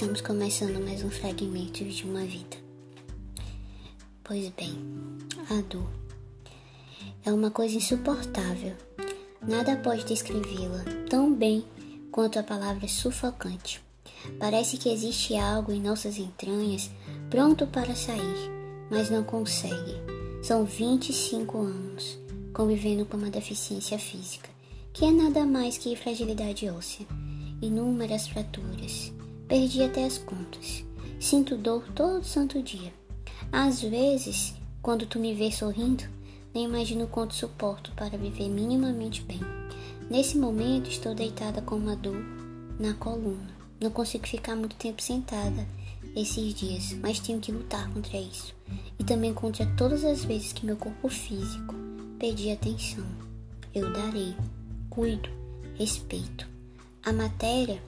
estamos começando mais um fragmento de uma vida. Pois bem, a dor é uma coisa insuportável. Nada pode descrevê-la tão bem quanto a palavra sufocante. Parece que existe algo em nossas entranhas pronto para sair, mas não consegue. São 25 anos convivendo com uma deficiência física, que é nada mais que fragilidade óssea, inúmeras fraturas. Perdi até as contas. Sinto dor todo santo dia. Às vezes, quando tu me vês sorrindo, nem imagino quanto suporto para viver minimamente bem. Nesse momento, estou deitada com uma dor na coluna. Não consigo ficar muito tempo sentada esses dias, mas tenho que lutar contra isso. E também contra todas as vezes que meu corpo físico pedir atenção. Eu darei, cuido, respeito. A matéria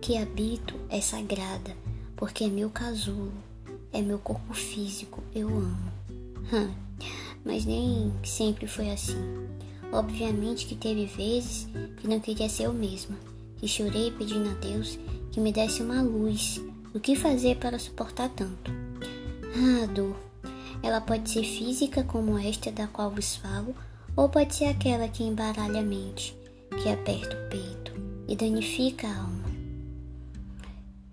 que habito é sagrada, porque é meu casulo, é meu corpo físico, eu amo. Mas nem sempre foi assim. Obviamente que teve vezes que não queria ser eu mesma, que chorei pedindo a Deus que me desse uma luz do que fazer para suportar tanto. Ah, dor. Ela pode ser física, como esta da qual vos falo, ou pode ser aquela que embaralha a mente, que aperta o peito e danifica a alma.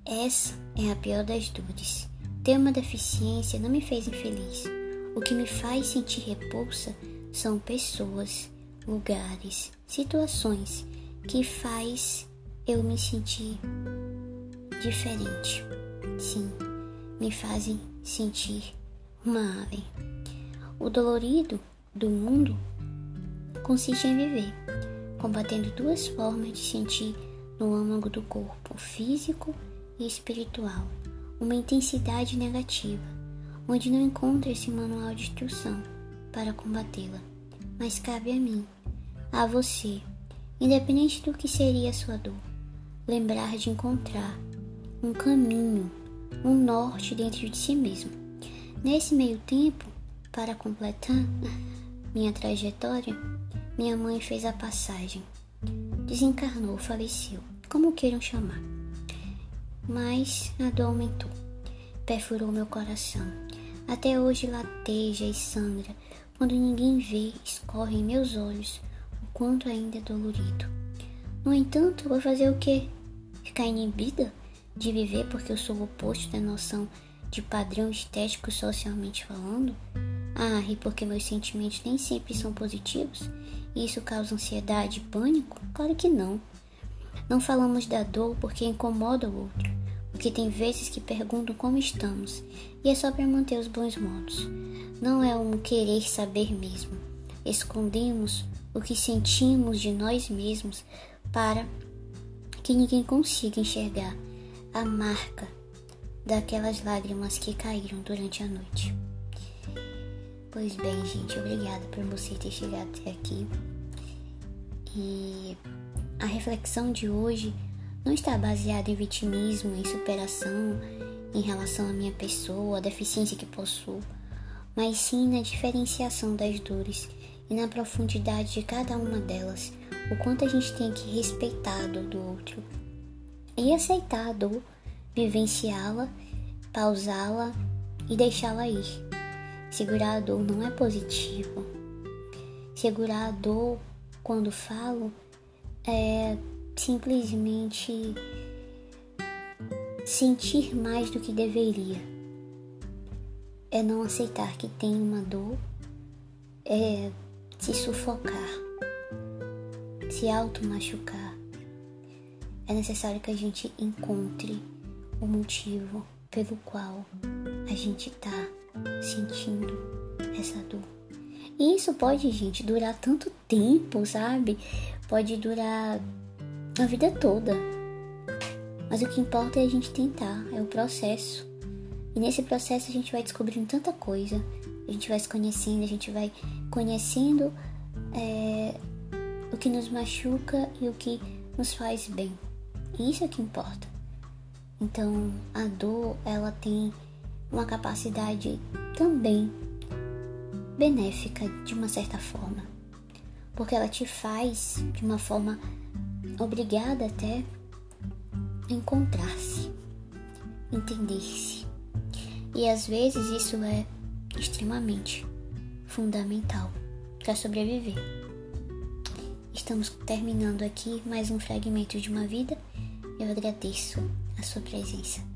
Essa é a pior das dores. Ter uma deficiência não me fez infeliz. O que me faz sentir repulsa são pessoas, lugares, situações que faz eu me sentir diferente. Sim, me fazem sentir uma ave. O dolorido do mundo consiste em viver, combatendo duas formas de sentir no âmago do corpo, físico e espiritual, uma intensidade negativa, onde não encontra esse manual de instrução para combatê-la. Mas cabe a mim, a você, independente do que seria a sua dor, lembrar de encontrar um caminho, um norte dentro de si mesmo Nesse meio tempo, para completar minha trajetória, minha mãe fez a passagem. Desencarnou, faleceu, como queiram chamar. Mas a dor aumentou, perfurou meu coração. Até hoje lateja e sangra. Quando ninguém vê, escorre em meus olhos o quanto ainda é dolorido. No entanto, vou fazer o quê? Ficar inibida de viver porque eu sou o oposto da noção de padrão estético socialmente falando? Ah, e porque meus sentimentos nem sempre são positivos? Isso causa ansiedade e pânico? Claro que não. Não falamos da dor porque incomoda o outro, porque tem vezes que perguntam como estamos, e é só para manter os bons modos. Não é um querer saber mesmo. Escondemos o que sentimos de nós mesmos para que ninguém consiga enxergar a marca daquelas lágrimas que caíram durante a noite. Pois bem, gente, obrigada por você ter chegado até aqui. E a reflexão de hoje não está baseada em vitimismo, em superação em relação à minha pessoa, a deficiência que possuo, mas sim na diferenciação das dores e na profundidade de cada uma delas, o quanto a gente tem que respeitar a dor do outro e aceitar a dor vivenciá-la, pausá-la e deixá-la ir. Segurar a dor não é positivo. Segurar a dor, quando falo, é simplesmente sentir mais do que deveria. É não aceitar que tem uma dor, é se sufocar, se auto-machucar. É necessário que a gente encontre o motivo pelo qual a gente tá sentindo essa dor. E isso pode, gente, durar tanto tempo, sabe? Pode durar a vida toda. Mas o que importa é a gente tentar, é o processo. E nesse processo a gente vai descobrindo tanta coisa, a gente vai se conhecendo, a gente vai conhecendo é, o que nos machuca e o que nos faz bem. E isso é que importa. Então, a dor, ela tem uma capacidade também benéfica de uma certa forma, porque ela te faz de uma forma obrigada até encontrar-se, entender-se. E às vezes isso é extremamente fundamental para sobreviver. Estamos terminando aqui mais um fragmento de uma vida. Eu agradeço a sua presença.